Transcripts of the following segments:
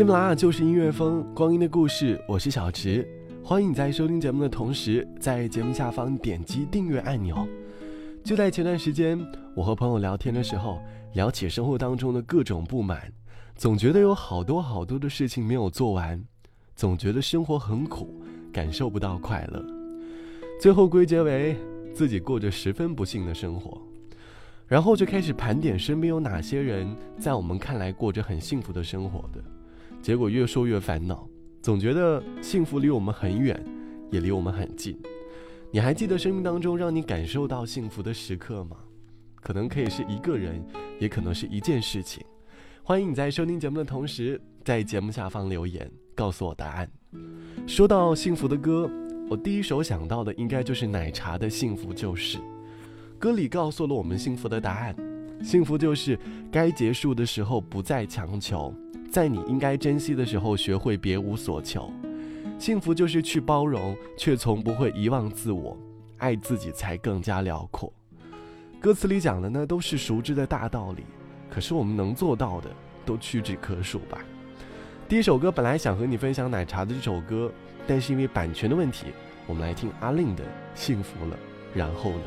喜马拉雅就是音乐风，光阴的故事，我是小池。欢迎你在收听节目的同时，在节目下方点击订阅按钮。就在前段时间，我和朋友聊天的时候，聊起生活当中的各种不满，总觉得有好多好多的事情没有做完，总觉得生活很苦，感受不到快乐，最后归结为自己过着十分不幸的生活，然后就开始盘点身边有哪些人在我们看来过着很幸福的生活的。结果越说越烦恼，总觉得幸福离我们很远，也离我们很近。你还记得生命当中让你感受到幸福的时刻吗？可能可以是一个人，也可能是一件事情。欢迎你在收听节目的同时，在节目下方留言告诉我答案。说到幸福的歌，我第一首想到的应该就是奶茶的《幸福就是》。歌里告诉了我们幸福的答案：幸福就是该结束的时候不再强求。在你应该珍惜的时候，学会别无所求。幸福就是去包容，却从不会遗忘自我。爱自己才更加辽阔。歌词里讲的呢，都是熟知的大道理，可是我们能做到的，都屈指可数吧。第一首歌本来想和你分享奶茶的这首歌，但是因为版权的问题，我们来听阿令的《幸福了》，然后呢？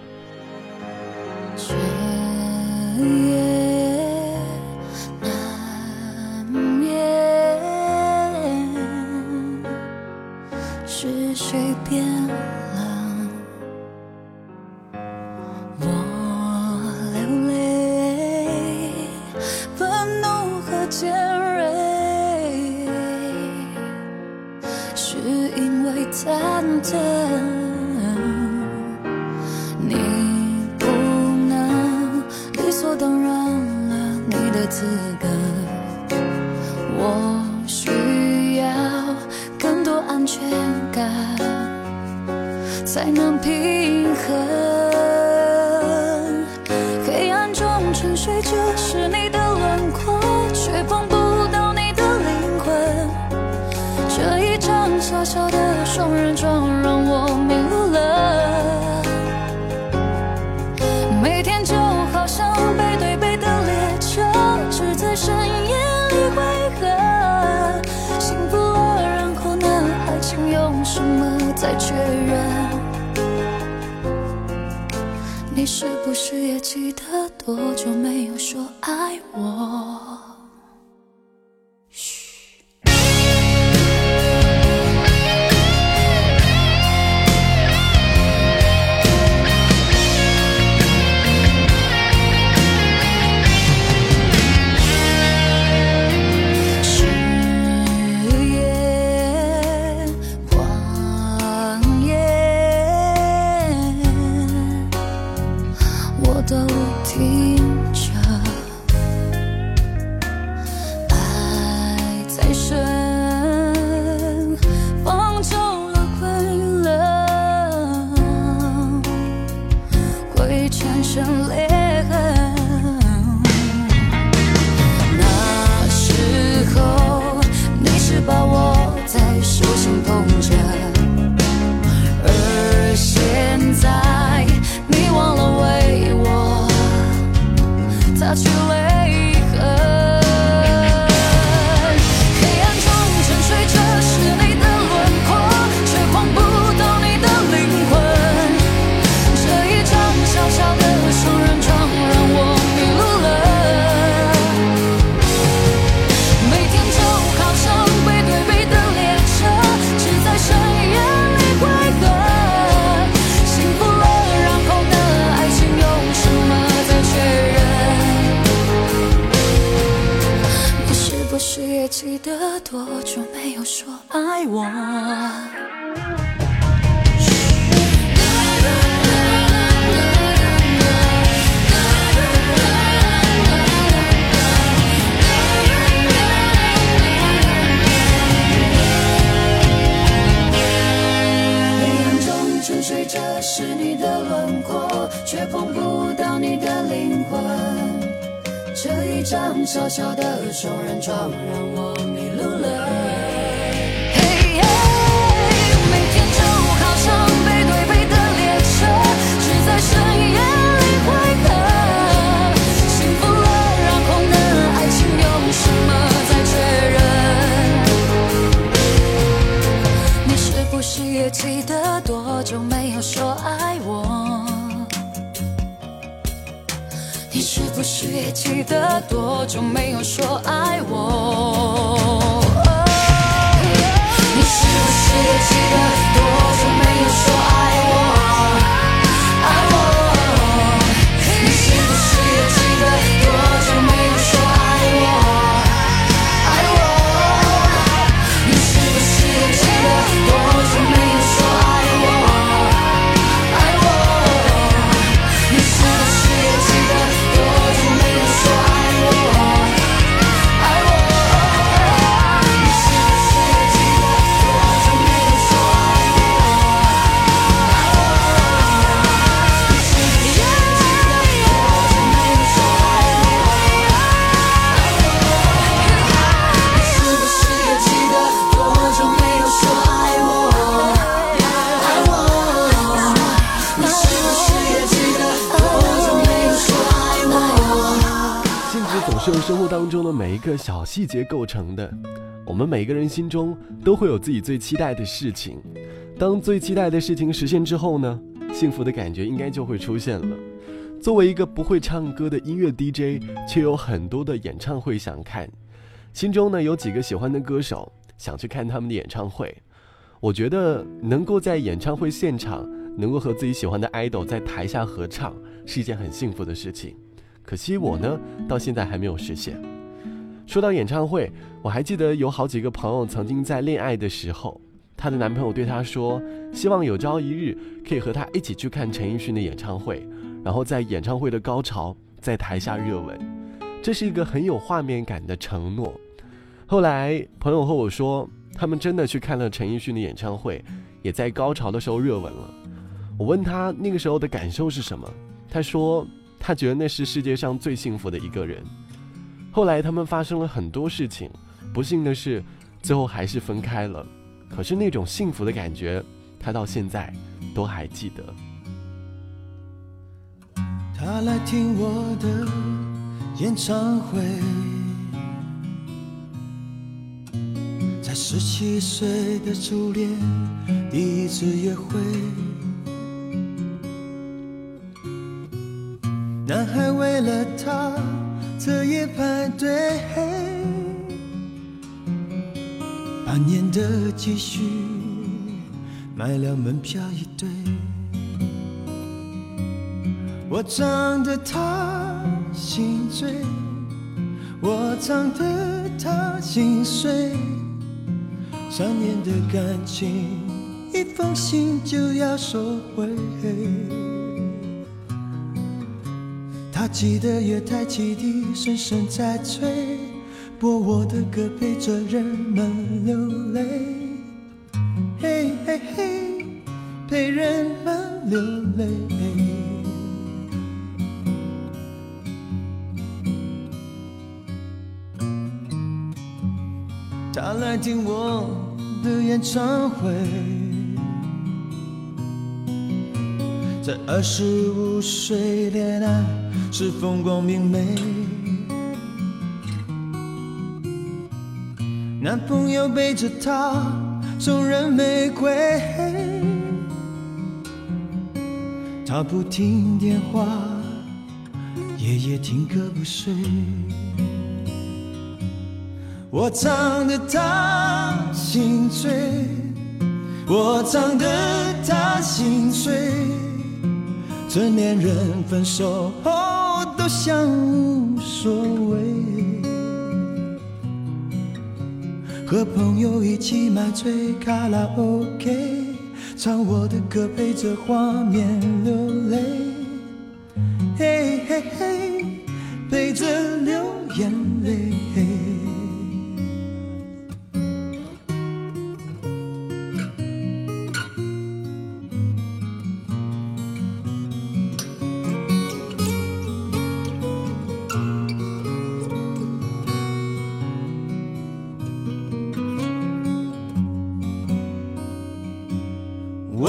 才就没有爱我黑暗中注视着是你的轮廓，却碰不到你的灵魂。这一张小小的双人床让我迷路了。是由生活当中的每一个小细节构成的。我们每个人心中都会有自己最期待的事情，当最期待的事情实现之后呢，幸福的感觉应该就会出现了。作为一个不会唱歌的音乐 DJ，却有很多的演唱会想看，心中呢有几个喜欢的歌手，想去看他们的演唱会。我觉得能够在演唱会现场，能够和自己喜欢的 idol 在台下合唱，是一件很幸福的事情。可惜我呢，到现在还没有实现。说到演唱会，我还记得有好几个朋友曾经在恋爱的时候，她的男朋友对她说，希望有朝一日可以和她一起去看陈奕迅的演唱会，然后在演唱会的高潮在台下热吻，这是一个很有画面感的承诺。后来朋友和我说，他们真的去看了陈奕迅的演唱会，也在高潮的时候热吻了。我问他那个时候的感受是什么，他说他觉得那是世界上最幸福的一个人。后来他们发生了很多事情，不幸的是，最后还是分开了。可是那种幸福的感觉，他到现在都还记得。他来听我的演唱会，在十七岁的初恋第一次约会，男孩为了她彻夜排队，半年的积蓄买了门票一对。我唱得她心醉，我唱得她心碎。三年的感情，一封信就要收回。他记得月台汽笛声声在催，播我的歌陪着人们流泪。嘿嘿嘿，陪人们流泪。他来听我的演唱会，在二十五岁恋爱是风光明媚，男朋友背着她送人玫瑰，她不听电话，夜夜听歌不睡。我唱得她心醉，我唱得她心碎。成年人分手后都像无所谓，和朋友一起买醉卡拉 OK，唱我的歌陪着画面流泪，嘿嘿嘿，陪着流眼泪。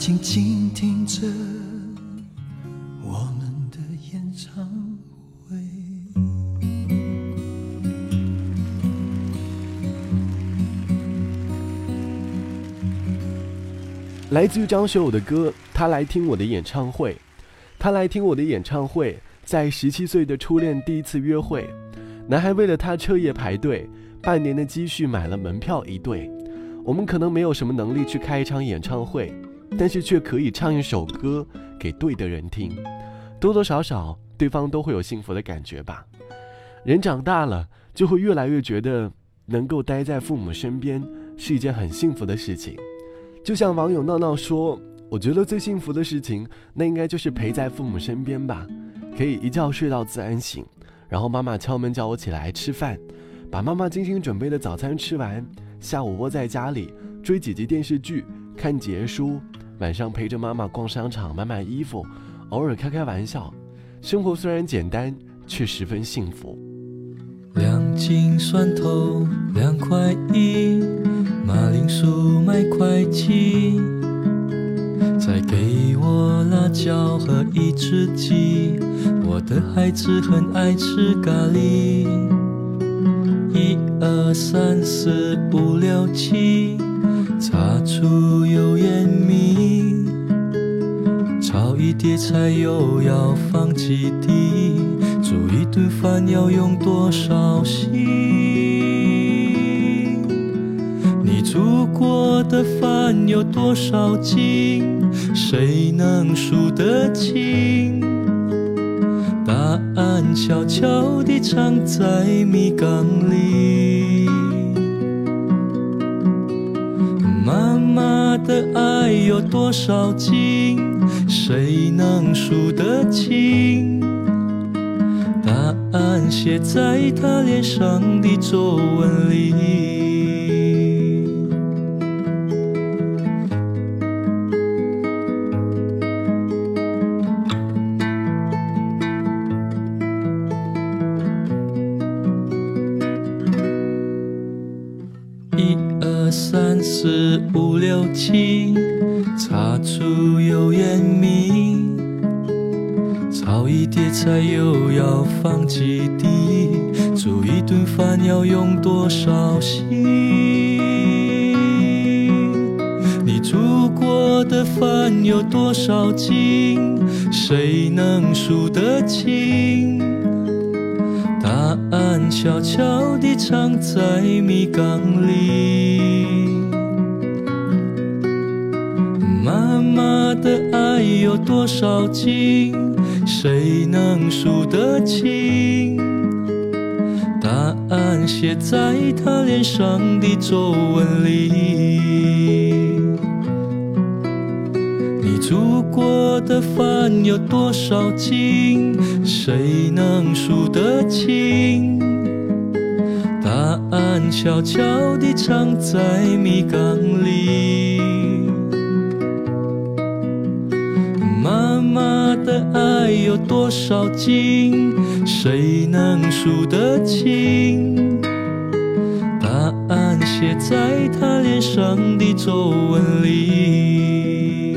静静听着我们的演唱会。来自于张学友的歌，他来听我的演唱会，他来听我的演唱会，在十七岁的初恋第一次约会，男孩为了他彻夜排队，半年的积蓄买了门票一对。我们可能没有什么能力去开一场演唱会，但是却可以唱一首歌给对的人听，多多少少对方都会有幸福的感觉吧。人长大了，就会越来越觉得能够待在父母身边是一件很幸福的事情。就像网友闹闹说：“我觉得最幸福的事情，那应该就是陪在父母身边吧，可以一觉睡到自然醒，然后妈妈敲门叫我起来吃饭，把妈妈精心准备的早餐吃完，下午窝在家里追几集电视剧，看几页书，晚上陪着妈妈逛商场买买衣服，偶尔开开玩笑，生活虽然简单，却十分幸福。”两斤蒜头两块一，马铃薯买块七，再给我辣椒和一只鸡。我的孩子很爱吃咖喱。一二三四五六七，擦出碟菜又要放几滴。煮一顿饭要用多少心？你煮过的饭有多少斤？谁能数得清？答案悄悄地藏在米缸里。妈妈的爱有多少斤？谁能数得清？答案写在他脸上的皱纹里。几滴？煮一顿饭要用多少心？你煮过的饭有多少斤？谁能数得清？答案悄悄地藏在米缸里。妈妈的爱有多少斤？谁能数得清？答案写在他脸上的皱纹里。你煮过的饭有多少斤？谁能数得清？答案悄悄地藏在米缸里。的爱有多少斤？谁能数得清？答案写在她脸上的皱纹里。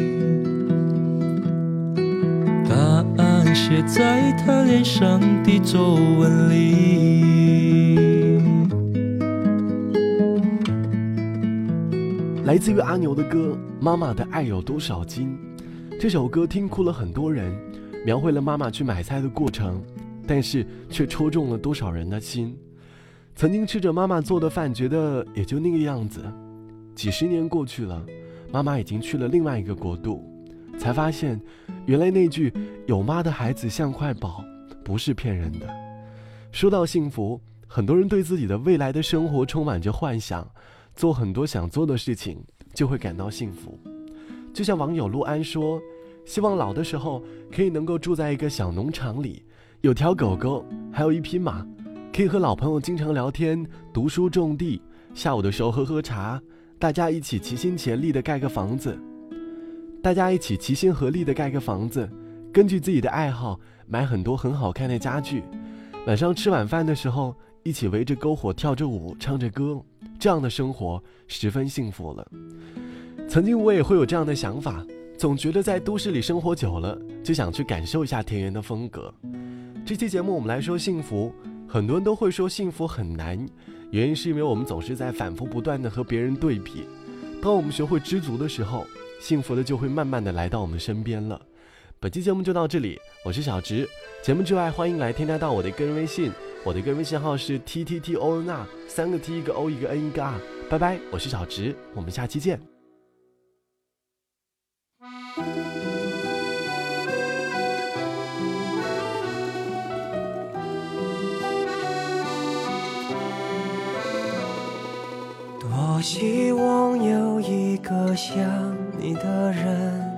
答案写在她脸上的皱纹里。来自于阿牛的歌《妈妈的爱有多少斤》，这首歌听哭了很多人，描绘了妈妈去买菜的过程，但是却戳中了多少人的心。曾经吃着妈妈做的饭，觉得也就那个样子。几十年过去了，妈妈已经去了另外一个国度，才发现，原来那句“有妈的孩子像块宝”不是骗人的。说到幸福，很多人对自己的未来的生活充满着幻想。做很多想做的事情，就会感到幸福。就像网友陆安说：“希望老的时候可以能够住在一个小农场里，有条狗狗，还有一匹马，可以和老朋友经常聊天、读书、种地。下午的时候喝喝茶，大家一起齐心协力的盖个房子。大家一起齐心合力的盖个房子，根据自己的爱好买很多很好看的家具。晚上吃晚饭的时候，一起围着篝火跳着舞，唱着歌。”这样的生活十分幸福了。曾经我也会有这样的想法，总觉得在都市里生活久了，就想去感受一下田园的风格。这期节目我们来说幸福，很多人都会说幸福很难，原因是因为我们总是在反复不断的和别人对比。当我们学会知足的时候，幸福的就会慢慢的来到我们身边了。本期节目就到这里，我是小直。节目之外，欢迎来添加到我的个人微信。我的个人微信号是 t t t o n r，三个 t 一个 o 一个 n 一个 r，拜拜，我是小直，我们下期见。多希望有一个像你的人，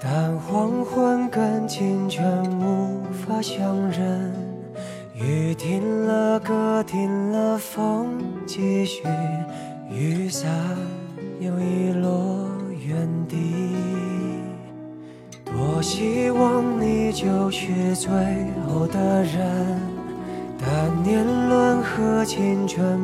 但黄昏跟清晨无法相认。雨停了，歌停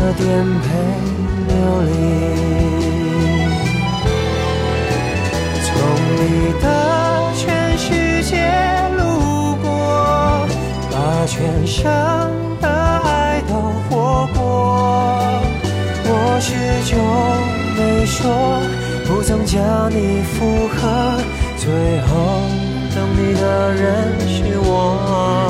的颠沛流离。从你的全世界路过，把全生的爱都活过。我。始终没说，不曾将你附和。最后等你的人是我。